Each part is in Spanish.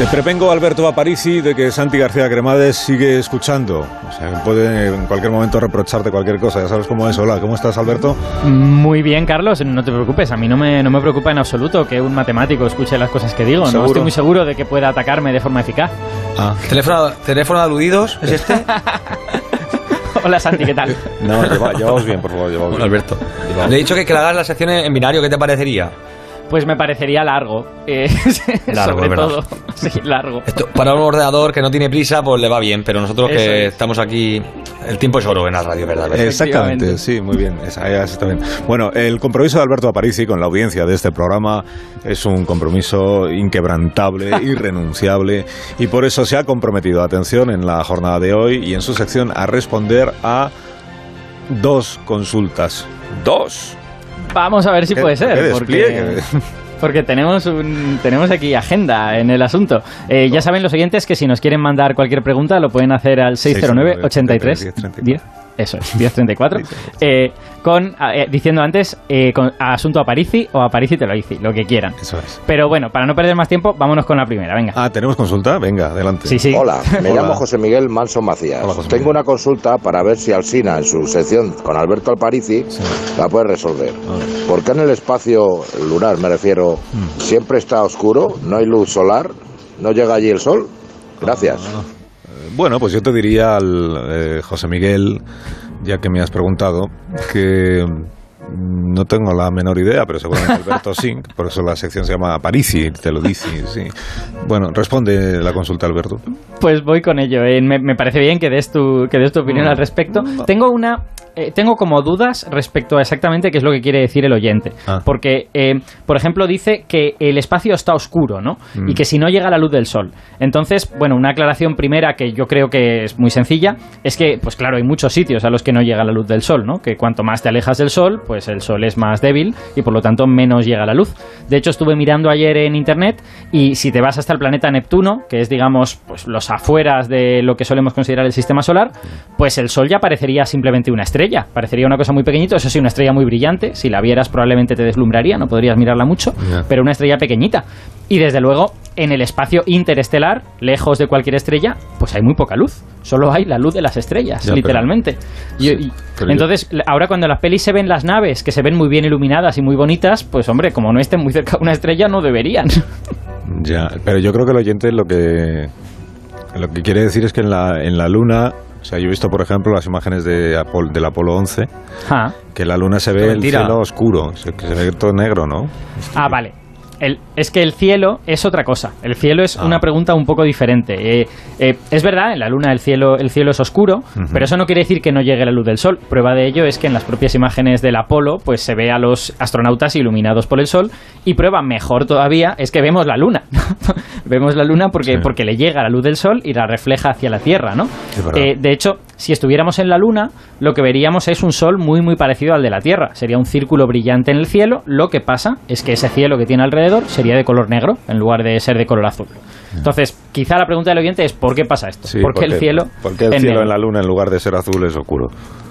Te prevengo, Alberto Aparici, de que Santi García Cremades sigue escuchando. O sea, puede en cualquier momento reprocharte cualquier cosa. Ya sabes cómo es. Hola, ¿cómo estás, Alberto? Muy bien, Carlos. No te preocupes. A mí no me, no me preocupa en absoluto que un matemático escuche las cosas que digo. No estoy muy seguro de que pueda atacarme de forma eficaz. Ah. ¿Teléfono, ¿Teléfono de aludidos? ¿Es este? Hola Santi, ¿qué tal? No, llevamos bien, por favor. Llevamos bien. Alberto. Le he dicho que, que hagas la sección en binario, ¿qué te parecería? Pues me parecería largo. Eh, sobre todo. Sí, largo. para un ordenador que no tiene prisa, pues le va bien, pero nosotros que estamos aquí. El tiempo es oro en la radio, ¿verdad? Exactamente, sí, muy bien. Esa, está bien. Bueno, el compromiso de Alberto Aparici con la audiencia de este programa es un compromiso inquebrantable, irrenunciable, y por eso se ha comprometido, atención, en la jornada de hoy y en su sección a responder a dos consultas. ¡Dos! Vamos a ver si puede ser. Porque, porque tenemos, un, tenemos aquí agenda en el asunto. Eh, ya saben los oyentes que si nos quieren mandar cualquier pregunta lo pueden hacer al 609 83 10. Eso es, 1034. eh, con, eh, diciendo antes, eh, con asunto a Parisi o a Parisi te lo hice, lo que quieran. Eso es. Pero bueno, para no perder más tiempo, vámonos con la primera, venga. Ah, ¿tenemos consulta? Venga, adelante. Sí, sí. Hola, me llamo José Miguel Manso Macías. Tengo una consulta para ver si Alsina, en su sección con Alberto Alparici, la puede resolver. ¿Por qué en el espacio lunar, me refiero, hmm. siempre está oscuro, no hay luz solar, no llega allí el sol? Gracias. Ah, bueno, pues yo te diría al eh, José Miguel ya que me has preguntado, que no tengo la menor idea, pero seguramente Alberto Sink, por eso la sección se llama Parisi, te lo dice. Sí. Bueno, responde la consulta, Alberto. Pues voy con ello. Eh. Me, parece bien que des tu, que des tu opinión al respecto. Tengo una eh, tengo como dudas respecto a exactamente qué es lo que quiere decir el oyente. Ah. Porque, eh, por ejemplo, dice que el espacio está oscuro, ¿no? Mm. Y que si no llega la luz del sol. Entonces, bueno, una aclaración primera que yo creo que es muy sencilla es que, pues claro, hay muchos sitios a los que no llega la luz del sol, ¿no? Que cuanto más te alejas del sol, pues el sol es más débil y por lo tanto menos llega la luz. De hecho, estuve mirando ayer en internet y si te vas hasta el planeta Neptuno, que es, digamos, pues los afueras de lo que solemos considerar el sistema solar, pues el sol ya parecería simplemente una estrella Parecería una cosa muy pequeñita, eso sí, una estrella muy brillante. Si la vieras probablemente te deslumbraría, no podrías mirarla mucho, pero una estrella pequeñita. Y desde luego, en el espacio interestelar, lejos de cualquier estrella, pues hay muy poca luz. Solo hay la luz de las estrellas, literalmente. y, entonces, ahora cuando en las pelis se ven las naves, que se ven muy bien iluminadas y muy bonitas, pues hombre, como no estén muy cerca de una estrella, no deberían. Ya, pero yo creo que el oyente lo que lo que quiere decir es que en la, en la Luna o sea, yo he visto, por ejemplo, las imágenes de del Apolo 11, ah. que la luna se ve el cielo oscuro, que se ve todo negro, ¿no? Ah, vale es que el cielo es otra cosa. El cielo es una ah. pregunta un poco diferente. Eh, eh, es verdad, en la luna el cielo, el cielo es oscuro, pero eso no quiere decir que no llegue la luz del sol. Prueba de ello es que en las propias imágenes del Apolo, pues se ve a los astronautas iluminados por el sol. Y prueba mejor todavía es que vemos la luna. vemos la luna porque, porque le llega la luz del sol y la refleja hacia la Tierra, ¿no? Eh, de hecho, si estuviéramos en la luna, lo que veríamos es un sol muy muy parecido al de la Tierra. Sería un círculo brillante en el cielo. Lo que pasa es que ese cielo que tiene alrededor sería de color negro en lugar de ser de color azul. Entonces, quizá la pregunta del oyente es ¿por qué pasa esto? ¿Por qué el cielo, el cielo en la luna en lugar de ser azul es oscuro?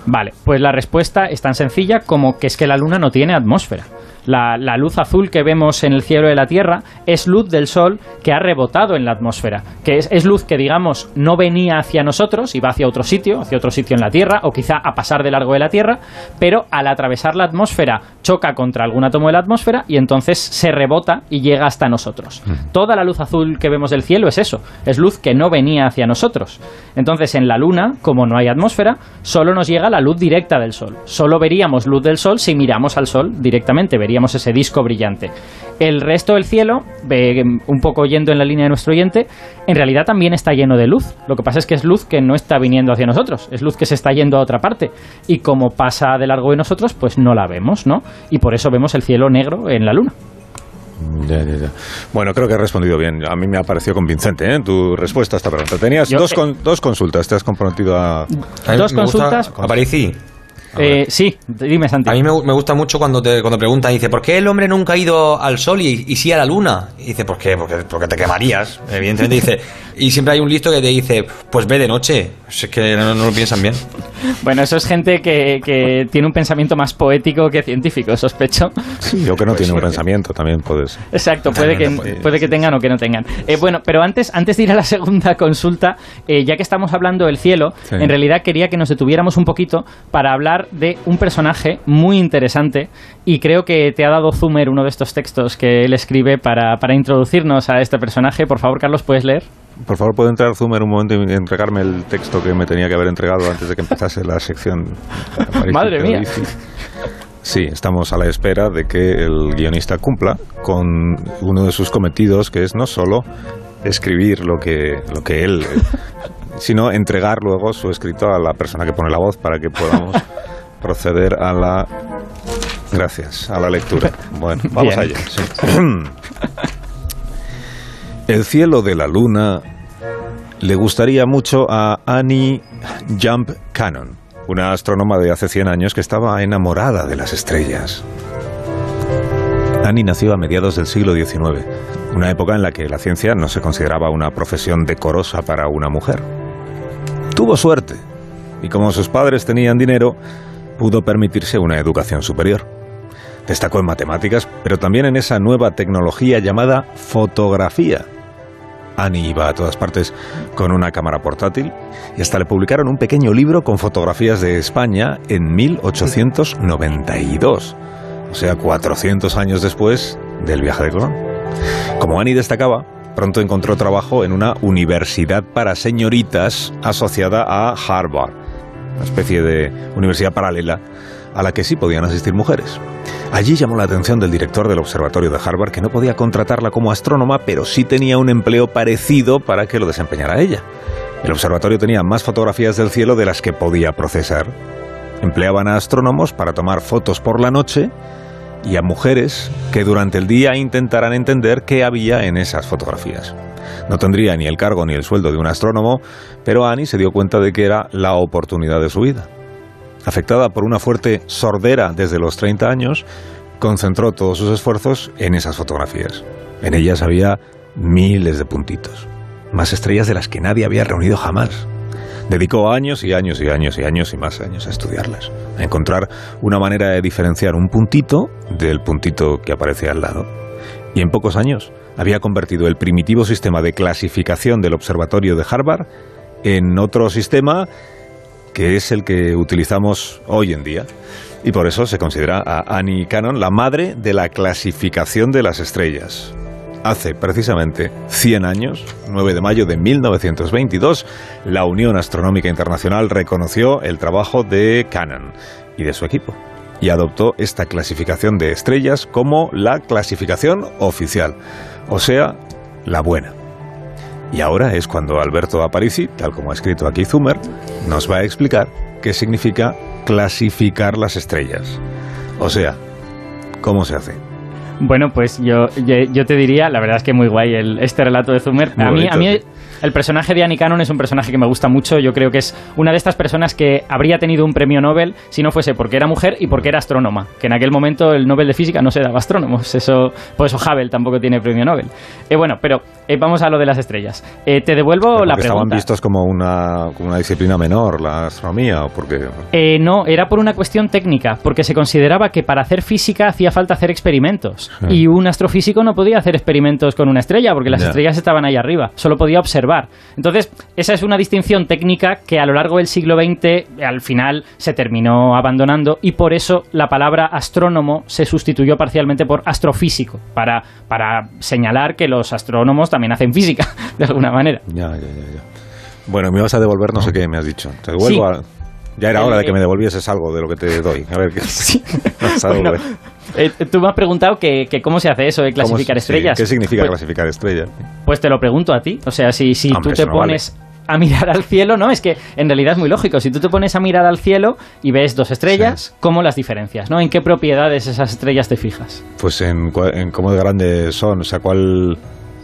Vale, pues la respuesta es tan sencilla como que es que la luna no tiene atmósfera. La, luz azul que vemos en el cielo de la Tierra es luz del Sol que ha rebotado en la atmósfera, que es, luz que, digamos, no venía hacia nosotros y va hacia otro sitio, hacia otro sitio en la Tierra, o quizá a pasar de largo de la Tierra, pero al atravesar la atmósfera choca contra algún átomo de la atmósfera y entonces se rebota y llega hasta nosotros. Toda la luz azul que vemos del cielo es eso, es luz que no venía hacia nosotros. Entonces en la Luna, como no hay atmósfera, solo nos llega la luz directa del Sol. Solo veríamos luz del Sol si miramos al Sol directamente, veríamos ese disco brillante. El resto del cielo, un poco yendo en la línea de nuestro oyente, en realidad también está lleno de luz. Lo que pasa es que es luz que no está viniendo hacia nosotros, es luz que se está yendo a otra parte. Y como pasa de largo de nosotros, pues no la vemos, ¿no? Y por eso vemos el cielo negro en la luna. Ya, ya, ya. Bueno, creo que has respondido bien. A mí me ha parecido convincente ¿eh? tu respuesta a esta pregunta. Tenías dos, eh, dos consultas, te has comprometido a... Dos consultas. A Parisi. Eh, sí, dime Santi. A mí me, gusta mucho cuando te cuando preguntan, dice, ¿por qué el hombre nunca ha ido al sol y, y sí a la luna? Y dice, ¿por qué? Porque, porque te quemarías. Evidentemente dice, y siempre hay un listo que te dice, pues ve de noche. Es que no, lo piensan bien. Bueno, eso es gente que, que, tiene un pensamiento más poético que científico, sospecho. Sí, o que no tiene un pensamiento también puede ser. Exacto, puede que, puede que tengan o que no tengan. Eh, bueno, pero antes, antes de ir a la segunda consulta, eh, ya que estamos hablando del cielo, en realidad quería que nos detuviéramos un poquito para hablar de un personaje muy interesante y creo que te ha dado Zumer uno de estos textos que él escribe para, para introducirnos a este personaje. Por favor, Carlos, ¿puedes leer? Por favor, ¿puede entrar Zumer un momento y entregarme el texto que me tenía que haber entregado antes de que empezase la sección? Madre mía. Sí, estamos a la espera de que el guionista cumpla con uno de sus cometidos, que es no solo escribir lo que, lo que él, sino entregar luego su escrito a la persona que pone la voz para que podamos proceder a la... Gracias, a la lectura. Bueno, vamos allá. El cielo de la luna le gustaría mucho a Annie Jump Cannon, una astrónoma de hace 100 años que estaba enamorada de las estrellas. Annie nació a mediados del siglo XIX, una época en la que la ciencia no se consideraba una profesión decorosa para una mujer. Tuvo suerte, y como sus padres tenían dinero, pudo permitirse una educación superior. Destacó en matemáticas, pero también en esa nueva tecnología llamada fotografía, Annie iba a todas partes con una cámara portátil y hasta le publicaron un pequeño libro con fotografías de España en 1892, o sea, 400 años después del viaje de Colón. Como Annie destacaba, pronto encontró trabajo en una universidad para señoritas asociada a Harvard, una especie de universidad paralela a la que sí podían asistir mujeres. Allí llamó la atención del director del observatorio de Harvard que no podía contratarla como astrónoma, pero sí tenía un empleo parecido para que lo desempeñara ella. El observatorio tenía más fotografías del cielo de las que podía procesar. Empleaban a astrónomos para tomar fotos por la noche y a mujeres que durante el día intentaran entender qué había en esas fotografías. No tendría ni el cargo ni el sueldo de un astrónomo, pero Annie se dio cuenta de que era la oportunidad de su vida afectada por una fuerte sordera desde los 30 años, concentró todos sus esfuerzos en esas fotografías. En ellas había miles de puntitos, más estrellas de las que nadie había reunido jamás. Dedicó años y años y años y años y más años a estudiarlas, a encontrar una manera de diferenciar un puntito del puntito que aparece al lado. Y en pocos años había convertido el primitivo sistema de clasificación del observatorio de Harvard en otro sistema que es el que utilizamos hoy en día. Y por eso se considera a Annie Cannon la madre de la clasificación de las estrellas. Hace precisamente 100 años, 9 de mayo de 1922, la Unión Astronómica Internacional reconoció el trabajo de Cannon y de su equipo y adoptó esta clasificación de estrellas como la clasificación oficial, o sea, la buena. Y ahora es cuando Alberto Aparici, tal como ha escrito aquí Zumer, nos va a explicar qué significa clasificar las estrellas. O sea, ¿cómo se hace? Bueno, pues yo, yo, te diría, la verdad es que muy guay el, este relato de Zumer. a mí, a mí el personaje de Annie Cannon es un personaje que me gusta mucho. Yo creo que es una de estas personas que habría tenido un premio Nobel si no fuese porque era mujer y porque era astrónoma. Que en aquel momento el Nobel de Física no se daba astrónomos. Eso, por eso Hubble tampoco tiene premio Nobel. Eh, bueno, pero eh, vamos a lo de las estrellas. Eh, te devuelvo la pregunta. ¿Estaban vistos como una, como una disciplina menor, la astronomía? o porque... no, era por una cuestión técnica. Porque se consideraba que para hacer física hacía falta hacer experimentos. Y un astrofísico no podía hacer experimentos con una estrella porque las estrellas estaban ahí arriba. Solo podía observar entonces, esa es una distinción técnica que a lo largo del siglo XX al final se terminó abandonando y por eso la palabra astrónomo se sustituyó parcialmente por astrofísico, para, para señalar que los astrónomos también hacen física, de alguna manera. Ya, ya, ya. Bueno, me vas a devolver no sé qué me has dicho. Te devuelvo Ya era hora de que me devolvieses algo de lo que te doy. A ver qué. Sí. Eh, tú me has preguntado que, cómo se hace eso de clasificar estrellas. ¿Qué significa pues clasificar estrellas? Pues te lo pregunto a ti. O sea, si, si tú te pones a mirar al cielo, ¿no? Es que en realidad es muy lógico. Si tú te pones a mirar al cielo y ves dos estrellas, ¿cómo las diferencias, no? ¿En qué propiedades esas estrellas te fijas? Pues en, en cómo de grandes son, o sea, cuál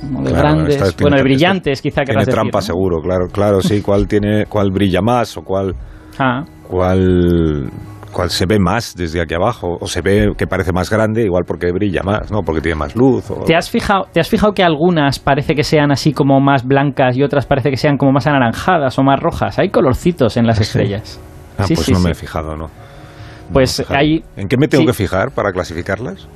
de grandes, bueno, de brillantes, quizá que Tiene trampa seguro, claro, claro, sí, cuál tiene, cuál brilla más o cuál, ah. cuál, cuál se ve más desde aquí abajo o se ve que parece más grande, igual porque brilla más, ¿no? Porque tiene más luz. ¿Te has fijado, te has fijado que algunas parece que sean así como más blancas y otras parece que sean como más anaranjadas o más rojas? Hay colorcitos en las estrellas. Ah, pues no me he fijado, ¿no? Pues hay. ¿En qué me tengo que fijar para clasificarlas?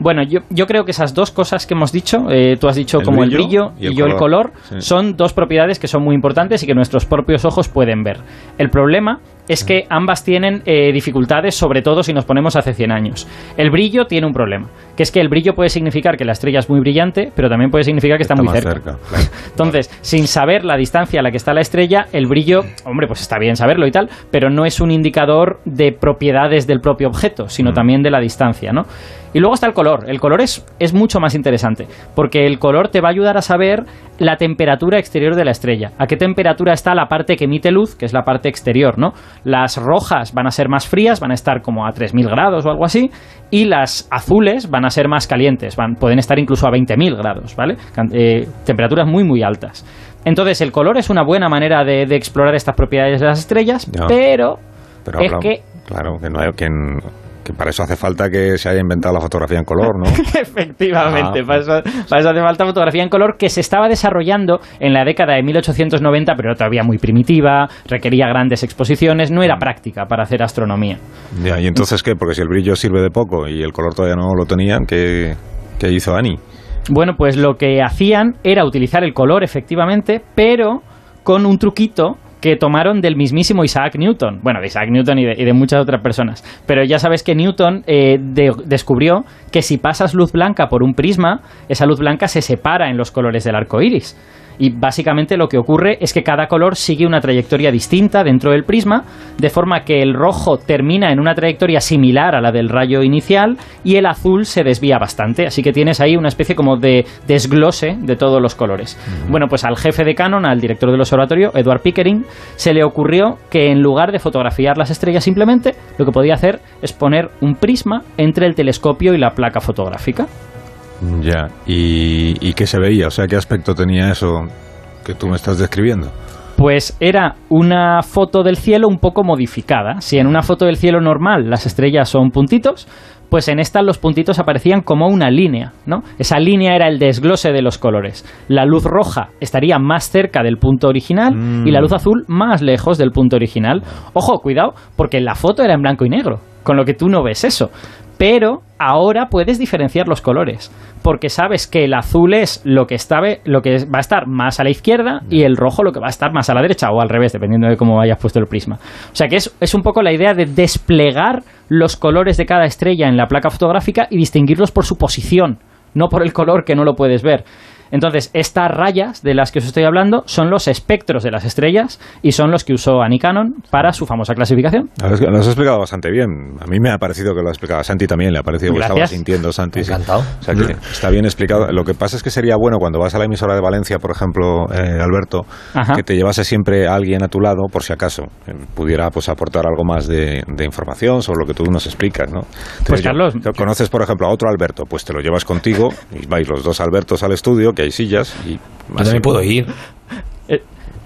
Bueno, yo, yo, creo que esas dos cosas que hemos dicho, eh, tú has dicho como el brillo y, yo el color, son dos propiedades que son muy importantes y que nuestros propios ojos pueden ver. El problema es que ambas tienen eh, dificultades, sobre todo si nos ponemos hace 100 años. El brillo tiene un problema, que es que el brillo puede significar que la estrella es muy brillante, pero también puede significar que está, muy cerca. Entonces, sin saber la distancia a la que está la estrella, el brillo, hombre, pues está bien saberlo y tal, pero no es un indicador de propiedades del propio objeto, sino mm. también de la distancia, ¿no? Y luego está el color. El color es, es mucho más interesante, porque el color te va a ayudar a saber la temperatura exterior de la estrella. ¿A qué temperatura está la parte que emite luz, que es la parte exterior, ¿no? Las rojas van a ser más frías, van a estar como a 3.000 grados o algo así, y las azules van a ser más calientes, van, pueden estar incluso a 20.000 grados, ¿vale? Eh, temperaturas muy, muy altas. Entonces, el color es una buena manera de, explorar estas propiedades de las estrellas, pero, es que... Claro, que no hay quien que para eso hace falta que se haya inventado la fotografía en color, ¿no? Efectivamente, ah, para, eso, hace falta fotografía en color que se estaba desarrollando en la década de 1890, pero todavía muy primitiva, requería grandes exposiciones, no era mm. práctica para hacer astronomía. Ya, ¿y entonces qué? Porque si el brillo sirve de poco y el color todavía no lo tenían, ¿qué, qué hizo Annie? Bueno, pues lo que hacían era utilizar el color, efectivamente, pero con un truquito que tomaron del mismísimo Isaac Newton. Bueno, de Isaac Newton y de, muchas otras personas. Pero ya sabes que Newton eh, descubrió que si pasas luz blanca por un prisma, esa luz blanca se separa en los colores del arco iris. Y básicamente lo que ocurre es que cada color sigue una trayectoria distinta dentro del prisma, de forma que el rojo termina en una trayectoria similar a la del rayo inicial y el azul se desvía bastante. Así que tienes ahí una especie como de desglose de todos los colores. Bueno, pues al jefe de Canon, al director del observatorio, Edward Pickering, se le ocurrió que en lugar de fotografiar las estrellas simplemente, lo que podía hacer es poner un prisma entre el telescopio y la placa fotográfica. Ya, ¿Y, ¿y qué se veía? O sea, ¿qué aspecto tenía eso que tú me estás describiendo? Pues era una foto del cielo un poco modificada. Si en una foto del cielo normal las estrellas son puntitos, pues en esta los puntitos aparecían como una línea, ¿no? Esa línea era el desglose de los colores. La luz roja estaría más cerca del punto original y la mm. luz azul más lejos del punto original. Ojo, cuidado, porque la foto era en blanco y negro, con lo que tú no ves eso pero ahora puedes diferenciar los colores, porque sabes que el azul es lo que, está, lo que va a estar más a la izquierda y el rojo lo que va a estar más a la derecha o al revés, dependiendo de cómo hayas puesto el prisma. O sea que es, es un poco la idea de desplegar los colores de cada estrella en la placa fotográfica y distinguirlos por su posición, no por el color que no lo puedes ver. Entonces, estas rayas de las que os estoy hablando son los espectros de las estrellas y son los que usó Annie Cannon para su famosa clasificación. Lo has explicado bastante bien. A mí me ha parecido que lo ha explicado. A Santi también le ha parecido que estaba sintiendo, Santi. Encantado. O sea, que está bien explicado. Lo que pasa es que sería bueno cuando vas a la emisora de Valencia, por ejemplo, eh, Alberto, que te llevase siempre a alguien a tu lado, por si acaso eh, pudiera pues aportar algo más de, información sobre lo que tú nos explicas, ¿no? pues Carlos... Conoces, por ejemplo, a otro Alberto, pues te lo llevas contigo y vais los dos Albertos al estudio hay sillas y... Yo también puedo ir. Eh,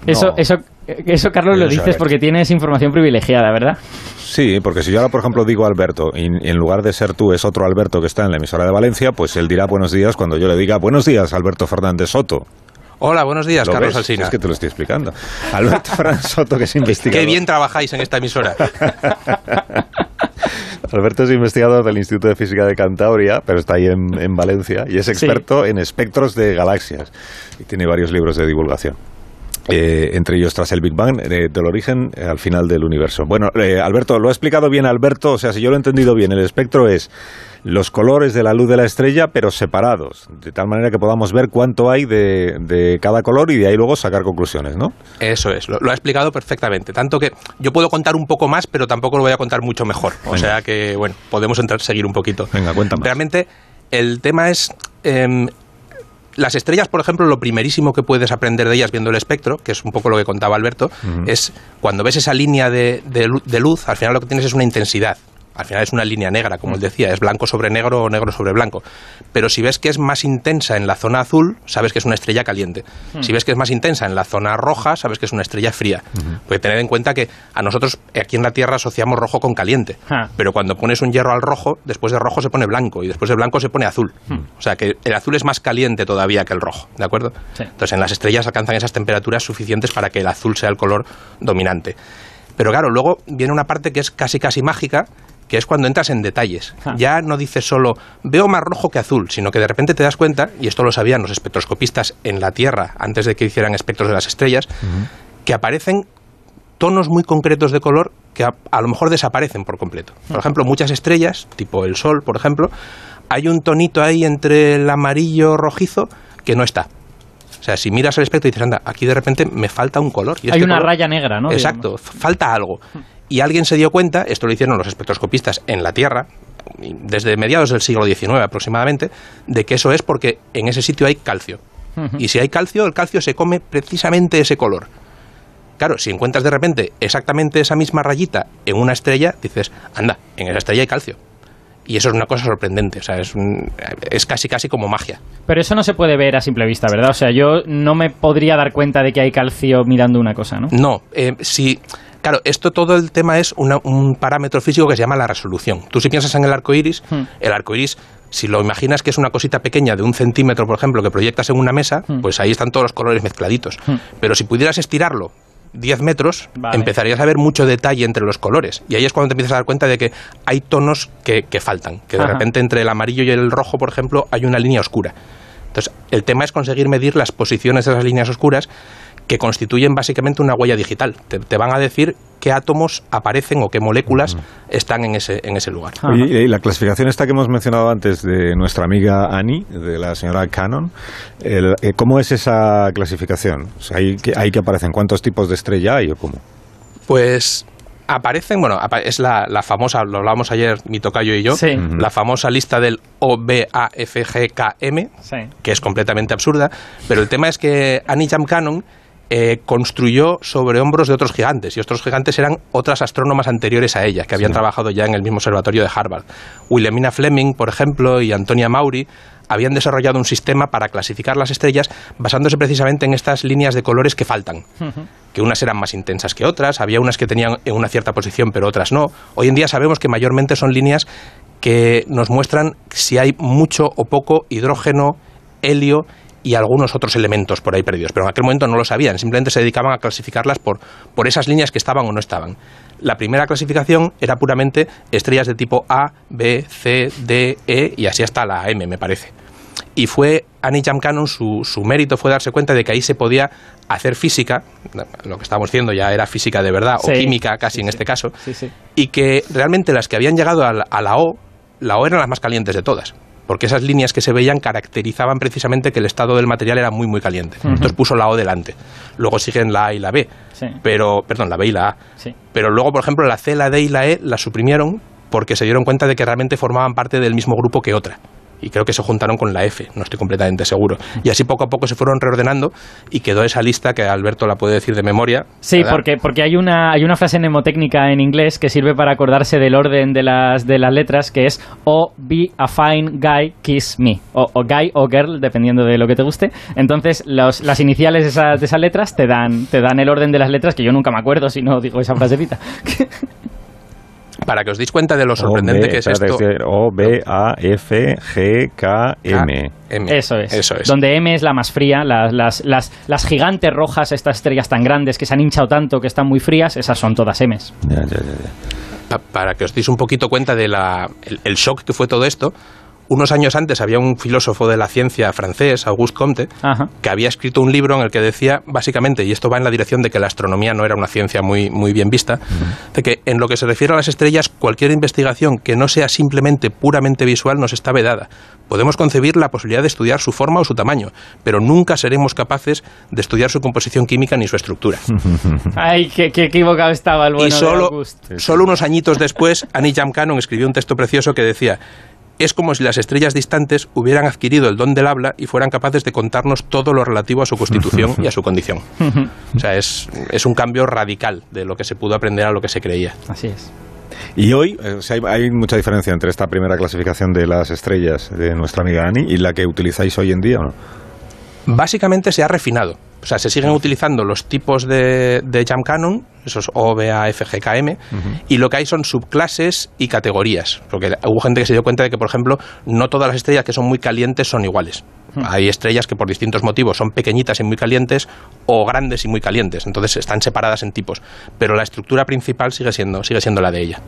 eso, eso, eso, Carlos, lo dices porque tienes información privilegiada, ¿verdad? Sí, porque si yo ahora, por ejemplo, digo Alberto y, en lugar de ser tú es otro Alberto que está en la emisora de Valencia, pues él dirá buenos días cuando yo le diga buenos días, Alberto Fernández Soto. Hola, buenos días, Carlos Alsina. Es que te lo estoy explicando. Alberto Fernández Soto, que es investigador. Qué bien trabajáis en esta emisora. Alberto es investigador del Instituto de Física de Cantabria, pero está ahí en, Valencia, y es experto en espectros de galaxias. Y tiene varios libros de divulgación. Eh, entre ellos tras el Big Bang, eh, del origen eh, al final del universo. Bueno, Alberto, lo ha explicado bien Alberto, o sea, si yo lo he entendido bien, el espectro es los colores de la luz de la estrella, pero separados, de tal manera que podamos ver cuánto hay de, cada color y de ahí luego sacar conclusiones, ¿no? Eso es, lo, ha explicado perfectamente. Tanto que yo puedo contar un poco más, pero tampoco lo voy a contar mucho mejor. O sea que, bueno, podemos entrar, seguir un poquito. Venga, cuéntame. Realmente, el tema es. Las estrellas, por ejemplo, lo primerísimo que puedes aprender de ellas viendo el espectro, que es un poco lo que contaba Alberto, es cuando ves esa línea de, de luz, al final lo que tienes es una intensidad al final es una línea negra, como él mm. decía, es blanco sobre negro o negro sobre blanco. Pero si ves que es más intensa en la zona azul, sabes que es una estrella caliente. Mm. Si ves que es más intensa en la zona roja, sabes que es una estrella fría. Porque tened en cuenta que a nosotros aquí en la Tierra asociamos rojo con caliente. Pero cuando pones un hierro al rojo, después de rojo se pone blanco y después de blanco se pone azul. Mm. O sea que el azul es más caliente todavía que el rojo, ¿de acuerdo? Entonces en las estrellas alcanzan esas temperaturas suficientes para que el azul sea el color dominante. Pero claro, luego viene una parte que es casi casi mágica, que es cuando entras en detalles. Ya no dices solo veo más rojo que azul, sino que de repente te das cuenta, y esto lo sabían los espectroscopistas en la Tierra antes de que hicieran espectros de las estrellas, que aparecen tonos muy concretos de color que a, lo mejor desaparecen por completo. Por ejemplo, muchas estrellas, tipo el Sol, por ejemplo, hay un tonito ahí entre el amarillo rojizo que no está. O sea, si miras el espectro y dices, anda, aquí de repente me falta un color. hay este una raya negra, ¿no? Exacto, falta algo y alguien se dio cuenta, esto lo hicieron los espectroscopistas en la Tierra, desde mediados del siglo XIX aproximadamente, de que eso es porque en ese sitio hay calcio. Y si hay calcio, el calcio se come precisamente ese color. Claro, si encuentras de repente exactamente esa misma rayita en una estrella, dices, anda, en esa estrella hay calcio. Y eso es una cosa sorprendente, o sea, es, es casi casi como magia. Pero eso no se puede ver a simple vista, ¿verdad? O sea, yo no me podría dar cuenta de que hay calcio mirando una cosa, ¿no? No, eh, si Claro, esto todo el tema es un parámetro físico que se llama la resolución. Tú si piensas en el arco iris, hmm. el arco iris, si lo imaginas que es una cosita pequeña de un centímetro, por ejemplo, que proyectas en una mesa, hmm. pues ahí están todos los colores mezcladitos. Hmm. Pero si pudieras estirarlo 10 metros, empezarías a ver mucho detalle entre los colores. Y ahí es cuando te empiezas a dar cuenta de que hay tonos que, faltan. Que de repente entre el amarillo y el rojo, por ejemplo, hay una línea oscura. Entonces, el tema es conseguir medir las posiciones de esas líneas oscuras que constituyen básicamente una huella digital. Te, van a decir qué átomos aparecen o qué moléculas están en ese, en ese lugar. Y, la clasificación esta que hemos mencionado antes de nuestra amiga Annie, de la señora Cannon, eh, ¿cómo es esa clasificación? ¿hay, que, ¿Hay que aparecen? ¿Cuántos tipos de estrella hay o cómo? Pues aparecen, bueno, es la, famosa, lo hablábamos ayer mi tocayo y yo, la famosa lista del OBAFGKM, que es completamente absurda, pero el tema es que Annie Jam Cannon eh, construyó sobre hombros de otros gigantes, y otros gigantes eran otras astrónomas anteriores a ella, que habían trabajado ya en el mismo observatorio de Harvard. Wilhelmina Fleming, por ejemplo, y Antonia Maury habían desarrollado un sistema para clasificar las estrellas basándose precisamente en estas líneas de colores que faltan, que unas eran más intensas que otras, había unas que tenían en una cierta posición pero otras no. Hoy en día sabemos que mayormente son líneas que nos muestran si hay mucho o poco hidrógeno, helio y algunos otros elementos por ahí perdidos. Pero en aquel momento no lo sabían, simplemente se dedicaban a clasificarlas por, por esas líneas que estaban o no estaban. La primera clasificación era puramente estrellas de tipo A, B, C, D, E y así hasta la M, me parece. Y fue Annie Jam Cannon, su, su, mérito fue darse cuenta de que ahí se podía hacer física, lo que estábamos diciendo ya era física de verdad, o química casi en este caso, y que realmente las que habían llegado a la O, la O eran las más calientes de todas porque esas líneas que se veían caracterizaban precisamente que el estado del material era muy muy caliente. Entonces puso la O delante. Luego siguen la A y la B. Pero, perdón, la B y la A. Pero luego, por ejemplo, la C, la D y la E las suprimieron porque se dieron cuenta de que realmente formaban parte del mismo grupo que otra y creo que se juntaron con la F, no estoy completamente seguro. Y así poco a poco se fueron reordenando y quedó esa lista que Alberto la puede decir de memoria. Sí, porque, porque hay, una, hay una frase mnemotécnica en inglés que sirve para acordarse del orden de las, de las letras, que es O be a fine guy, kiss me. O, guy o girl, dependiendo de lo que te guste. Entonces, las iniciales de esas, de esas letras te dan, te dan el orden de las letras, que yo nunca me acuerdo si no digo esa frasecita. para que os deis cuenta de lo sorprendente que es esto. O, B, A, F, G, K, M. Eso, es. Eso es. Donde M es la más fría, las, las, las, las, gigantes rojas, estas estrellas tan grandes que se han hinchado tanto, que están muy frías, esas son todas M's. Ya, ya, ya, para que os deis un poquito cuenta del el shock que fue todo esto, unos años antes había un filósofo de la ciencia francés, Auguste Comte, que había escrito un libro en el que decía, básicamente, y esto va en la dirección de que la astronomía no era una ciencia muy, muy bien vista, de que en lo que se refiere a las estrellas, cualquier investigación que no sea simplemente puramente visual nos está vedada. Podemos concebir la posibilidad de estudiar su forma o su tamaño, pero nunca seremos capaces de estudiar su composición química ni su estructura. Ay, qué, equivocado estaba el bueno Y solo, solo unos añitos después, Annie Jam Cannon escribió un texto precioso que decía es como si las estrellas distantes hubieran adquirido el don del habla y fueran capaces de contarnos todo lo relativo a su constitución y a su condición. O sea, es, es un cambio radical de lo que se pudo aprender a lo que se creía. Así es. Y hoy eh, hay, mucha diferencia entre esta primera clasificación de las estrellas de nuestra amiga Ani y la que utilizáis hoy en día, ¿o no? Básicamente se ha refinado. O sea, se siguen utilizando los tipos de, de Jam Canon, esos O, B, A, F, G, K, M, y lo que hay son subclases y categorías. Porque hubo gente que se dio cuenta de que, por ejemplo, no todas las estrellas que son muy calientes son iguales. Hay estrellas que por distintos motivos son pequeñitas y muy calientes o grandes y muy calientes. Entonces están separadas en tipos. Pero la estructura principal sigue siendo, sigue siendo la de ella.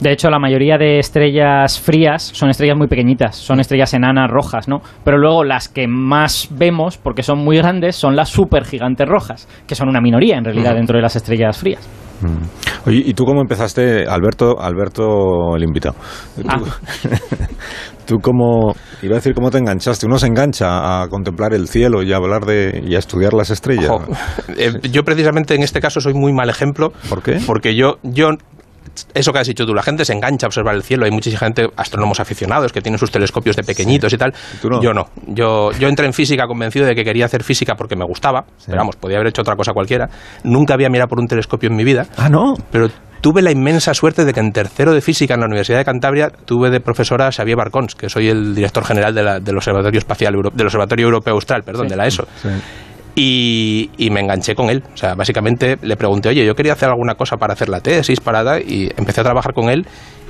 De hecho, la mayoría de estrellas frías son estrellas muy pequeñitas, son estrellas enanas rojas, ¿no? Pero luego las que más vemos, porque son muy grandes, son las supergigantes rojas, que son una minoría en realidad dentro de las estrellas frías. Mm. Oye, ¿y tú cómo empezaste, Alberto, Alberto el invitado? Ah. ¿Tú, cómo, iba a decir cómo te enganchaste? Uno se engancha a contemplar el cielo y a hablar de, y a estudiar las estrellas. Eh, yo precisamente en este caso soy muy mal ejemplo. ¿Por qué? Porque yo, yo eso que has dicho tú, la gente se engancha a observar el cielo. Hay mucha gente, astrónomos aficionados, que tienen sus telescopios de pequeñitos y tal. Yo no. Yo, yo entré en física convencido de que quería hacer física porque me gustaba. Pero vamos, podía haber hecho otra cosa cualquiera. Nunca había mirado por un telescopio en mi vida. Ah, no. Pero tuve la inmensa suerte de que en tercero de física en la Universidad de Cantabria tuve de profesora a Xavier Barcons, que soy el director general del Observatorio Espacial del Observatorio Europeo Austral, perdón, de la ESO. Y, me enganché con él. O sea, básicamente le pregunté, oye, yo quería hacer alguna cosa para hacer la tesis, parada, y empecé a trabajar con él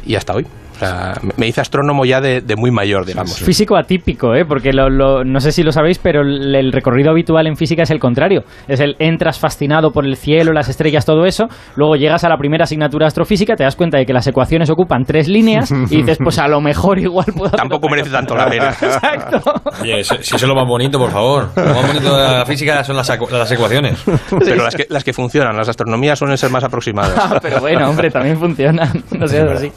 y hasta hoy. O sea, me hice astrónomo ya de, muy mayor, digamos. Físico atípico, ¿eh? porque no sé si lo sabéis, pero el, recorrido habitual en física es el contrario. Es el entras fascinado por el cielo, las estrellas, todo eso, luego llegas a la primera asignatura astrofísica, te das cuenta de que las ecuaciones ocupan tres líneas y dices, pues a lo mejor igual puedo... Tampoco merece tanto la pena. Exacto. Oye, si, eso es lo más bonito, por favor. Lo más bonito de la física son las, las ecuaciones. Pero las que, las que funcionan, las astronomías suelen ser más aproximadas. Ah, pero bueno, hombre, también funcionan. No sé, así.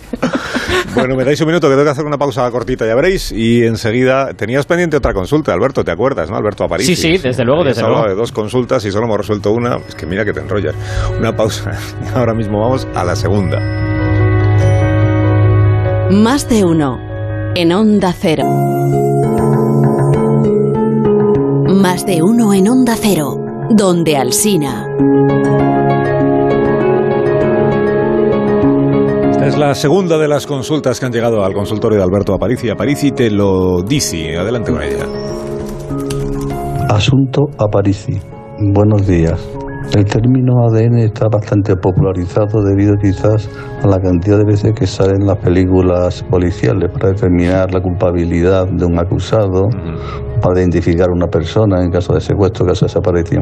Bueno, me dais un minuto que tengo que hacer una pausa cortita, ya veréis. Y enseguida tenías pendiente otra consulta, Alberto, ¿te acuerdas, no? Alberto París. Sí, sí, desde luego, desde luego. de dos consultas y solo hemos resuelto una. Es que mira que te enrollas. Una pausa. Ahora mismo vamos a la segunda. Más de uno. En Onda Cero. Más de uno en Onda Cero. Donde Alsina. Es la segunda de las consultas que han llegado al consultorio de Alberto Aparici. Aparici te lo dice. Adelante con ella. Asunto Aparici. Buenos días. El término ADN está bastante popularizado debido quizás a la cantidad de veces que salen las películas policiales para determinar la culpabilidad de un acusado, para identificar a una persona en caso de secuestro, caso de desaparición.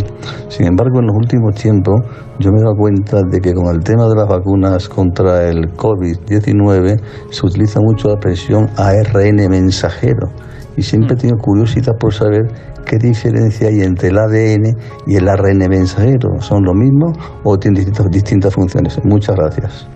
Sin embargo, en los últimos tiempos yo me he dado cuenta de que con el tema de las vacunas contra el COVID-19 se utiliza mucho la expresión ARN mensajero y siempre he tenido curiosidad por saber qué diferencia hay entre el ADN y el ARN mensajero. ¿Son lo mismo o tienen distintas, distintas funciones? Muchas gracias.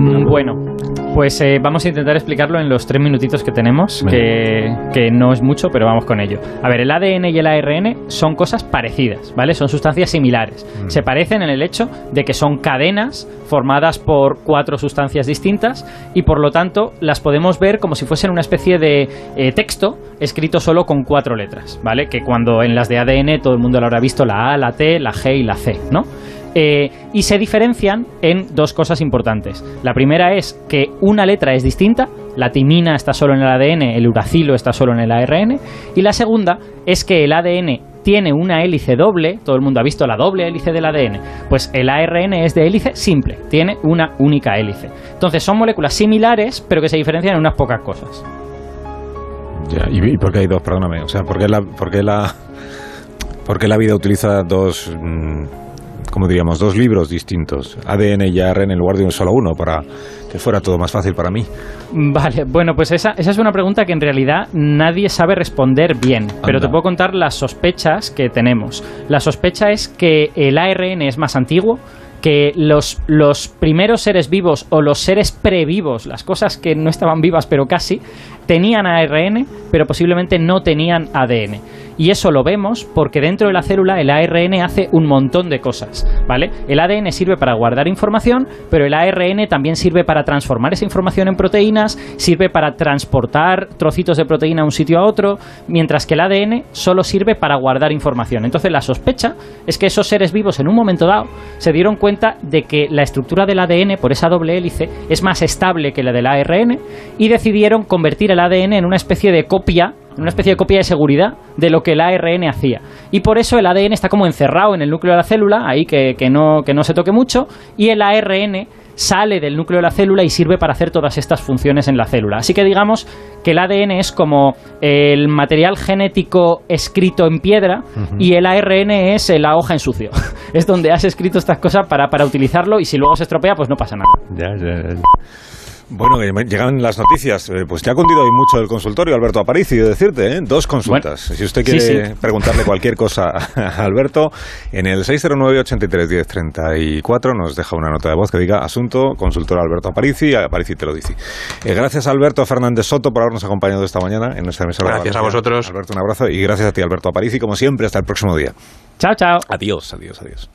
Mm, bueno, pues eh, vamos a intentar explicarlo en los tres minutitos que tenemos, que, no es mucho, pero vamos con ello. A ver, el ADN y el ARN son cosas parecidas, ¿vale? Son sustancias similares. Mm. Se parecen en el hecho de que son cadenas formadas por cuatro sustancias distintas y por lo tanto las podemos ver como si fuesen una especie de eh, texto escrito solo con cuatro letras, ¿vale? Que cuando en las de ADN todo el mundo lo habrá visto la A, la T, la G y la C, ¿no? Eh, y se diferencian en dos cosas importantes. La primera es que una letra es distinta, la timina está solo en el ADN, el uracilo está solo en el ARN, y la segunda es que el ADN tiene una hélice doble, todo el mundo ha visto la doble hélice del ADN, pues el ARN es de hélice simple, tiene una única hélice. Entonces son moléculas similares, pero que se diferencian en unas pocas cosas. ¿y, por qué hay dos? Perdóname, o sea, ¿por qué la, por la, por la vida utiliza dos... Mm, como diríamos, dos libros distintos, ADN y ARN en lugar de un solo uno, para que fuera todo más fácil para mí? Vale, bueno, pues esa, esa es una pregunta que en realidad nadie sabe responder bien, pero te puedo contar las sospechas que tenemos. La sospecha es que el ARN es más antiguo, que los, los primeros seres vivos o los seres previvos, las cosas que no estaban vivas pero casi, tenían ARN, pero posiblemente no tenían ADN Y eso lo vemos porque dentro de la célula el ARN hace un montón de cosas, ¿vale? El ADN sirve para guardar información, pero el ARN también sirve para transformar esa información en proteínas, sirve para transportar trocitos de proteína de un sitio a otro, mientras que el ADN solo sirve para guardar información. Entonces la sospecha es que esos seres vivos en un momento dado se dieron cuenta de que la estructura del ADN por esa doble hélice es más estable que la del ARN y decidieron convertir el ADN en una especie de copia una especie de copia de seguridad de lo que el ARN hacía. Y por eso el ADN está como encerrado en el núcleo de la célula, ahí que, no, que no se toque mucho, y el ARN sale del núcleo de la célula y sirve para hacer todas estas funciones en la célula. Así que digamos que el ADN es como el material genético escrito en piedra y el ARN es la hoja en sucio. es donde has escrito estas cosas para, para utilizarlo y si luego se estropea pues no pasa nada. Ya, ya, ya. Bueno, llegan las noticias. Eh, pues ya ha cundido hoy mucho el consultorio, Alberto Aparici, de decirte, ¿eh? dos consultas. si usted quiere preguntarle cualquier cosa a Alberto, en el 609-83-1034 nos deja una nota de voz que diga asunto, consultor Alberto Aparici, Aparici te lo dice. Eh, gracias a Alberto Fernández Soto por habernos acompañado esta mañana en nuestra mesa. Gracias a vosotros. Alberto, un abrazo y gracias a ti, Alberto Aparici, como siempre, hasta el próximo día. Chao, chao. Adiós, adiós, adiós.